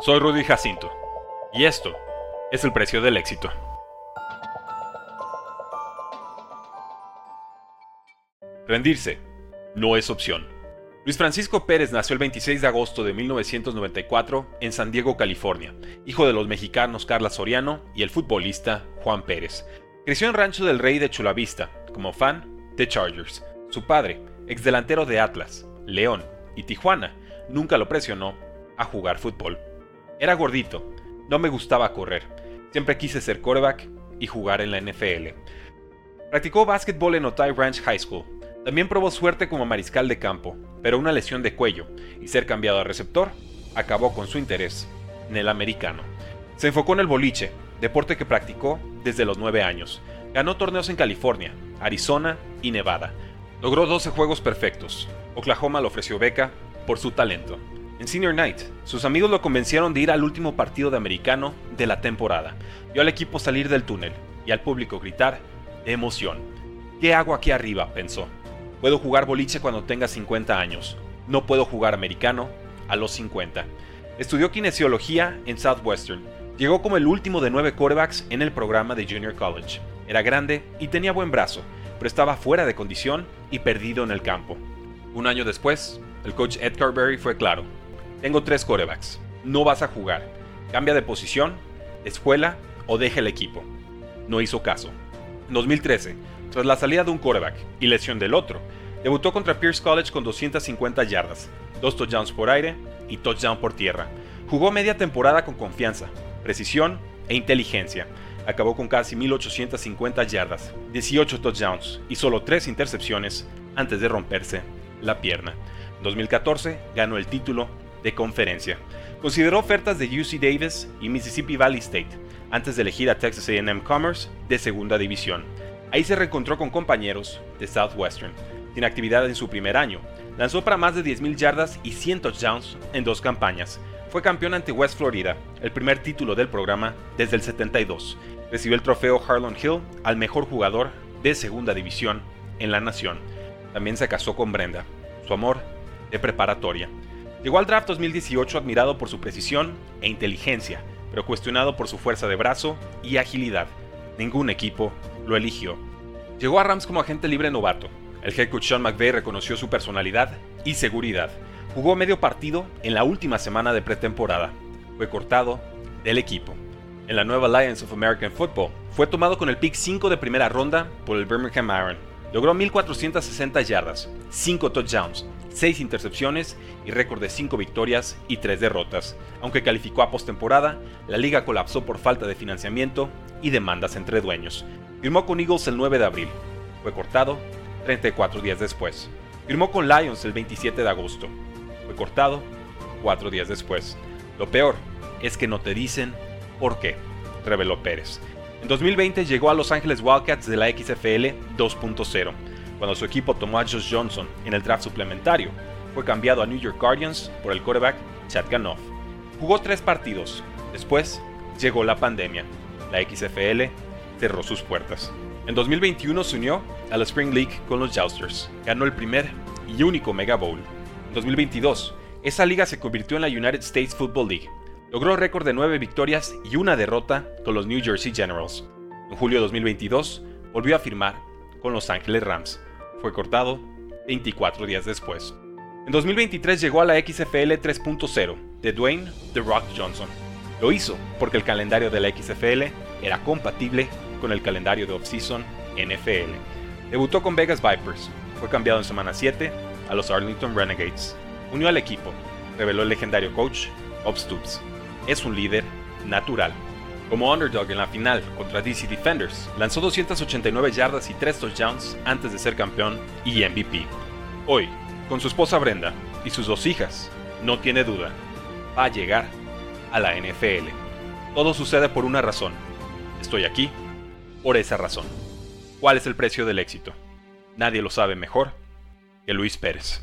Soy Rudy Jacinto y esto es el precio del éxito. Rendirse no es opción. Luis Francisco Pérez nació el 26 de agosto de 1994 en San Diego, California, hijo de los mexicanos Carla Soriano y el futbolista Juan Pérez. Creció en Rancho del Rey de Chulavista, como fan de Chargers. Su padre, ex delantero de Atlas, León y Tijuana, nunca lo presionó a jugar fútbol. Era gordito, no me gustaba correr, siempre quise ser quarterback y jugar en la NFL. Practicó básquetbol en Otay Ranch High School. También probó suerte como mariscal de campo, pero una lesión de cuello y ser cambiado a receptor acabó con su interés en el americano. Se enfocó en el boliche, deporte que practicó desde los 9 años. Ganó torneos en California, Arizona y Nevada. Logró 12 juegos perfectos. Oklahoma le ofreció beca por su talento. En Senior Night, sus amigos lo convencieron de ir al último partido de americano de la temporada. Vio al equipo salir del túnel y al público gritar de emoción. ¿Qué hago aquí arriba? pensó. Puedo jugar boliche cuando tenga 50 años. No puedo jugar americano a los 50. Estudió kinesiología en Southwestern. Llegó como el último de nueve quarterbacks en el programa de Junior College. Era grande y tenía buen brazo, pero estaba fuera de condición y perdido en el campo. Un año después, el coach Ed Carberry fue claro. Tengo tres corebacks. No vas a jugar. Cambia de posición, escuela o deja el equipo. No hizo caso. En 2013, tras la salida de un coreback y lesión del otro, debutó contra Pierce College con 250 yardas, dos touchdowns por aire y touchdown por tierra. Jugó media temporada con confianza, precisión e inteligencia. Acabó con casi 1850 yardas, 18 touchdowns y solo 3 intercepciones antes de romperse la pierna. En 2014 ganó el título de conferencia. Consideró ofertas de UC Davis y Mississippi Valley State antes de elegir a Texas AM Commerce de segunda división. Ahí se reencontró con compañeros de Southwestern. Sin actividad en su primer año, lanzó para más de 10.000 yardas y 100 touchdowns en dos campañas. Fue campeón ante West Florida, el primer título del programa desde el 72. Recibió el trofeo Harlan Hill al mejor jugador de segunda división en la nación. También se casó con Brenda, su amor de preparatoria. Llegó al draft 2018 admirado por su precisión e inteligencia, pero cuestionado por su fuerza de brazo y agilidad. Ningún equipo lo eligió. Llegó a Rams como agente libre novato. El head coach Sean McVay reconoció su personalidad y seguridad. Jugó medio partido en la última semana de pretemporada. Fue cortado del equipo. En la nueva Alliance of American Football, fue tomado con el pick 5 de primera ronda por el Birmingham Iron. Logró 1.460 yardas, 5 touchdowns, 6 intercepciones y récord de 5 victorias y 3 derrotas. Aunque calificó a postemporada, la liga colapsó por falta de financiamiento y demandas entre dueños. Firmó con Eagles el 9 de abril. Fue cortado 34 días después. Firmó con Lions el 27 de agosto. Fue cortado 4 días después. Lo peor es que no te dicen por qué, reveló Pérez. En 2020 llegó a Los Angeles Wildcats de la XFL 2.0 cuando su equipo tomó a Josh Johnson en el draft suplementario, fue cambiado a New York Guardians por el quarterback Chad Ganoff. Jugó tres partidos. Después llegó la pandemia. La XFL cerró sus puertas. En 2021 se unió a la Spring League con los Jousters. Ganó el primer y único Mega Bowl. En 2022, esa liga se convirtió en la United States Football League. Logró récord de 9 victorias y una derrota con los New Jersey Generals. En julio de 2022, volvió a firmar con Los Ángeles Rams fue cortado 24 días después. En 2023 llegó a la XFL 3.0 de Dwayne The Rock Johnson. Lo hizo porque el calendario de la XFL era compatible con el calendario de offseason NFL. Debutó con Vegas Vipers, fue cambiado en semana 7 a los Arlington Renegades. Unió al equipo, reveló el legendario coach Bob Stoops. Es un líder natural como underdog en la final contra DC Defenders, lanzó 289 yardas y 3 touchdowns antes de ser campeón y MVP. Hoy, con su esposa Brenda y sus dos hijas, no tiene duda, va a llegar a la NFL. Todo sucede por una razón. Estoy aquí por esa razón. ¿Cuál es el precio del éxito? Nadie lo sabe mejor que Luis Pérez.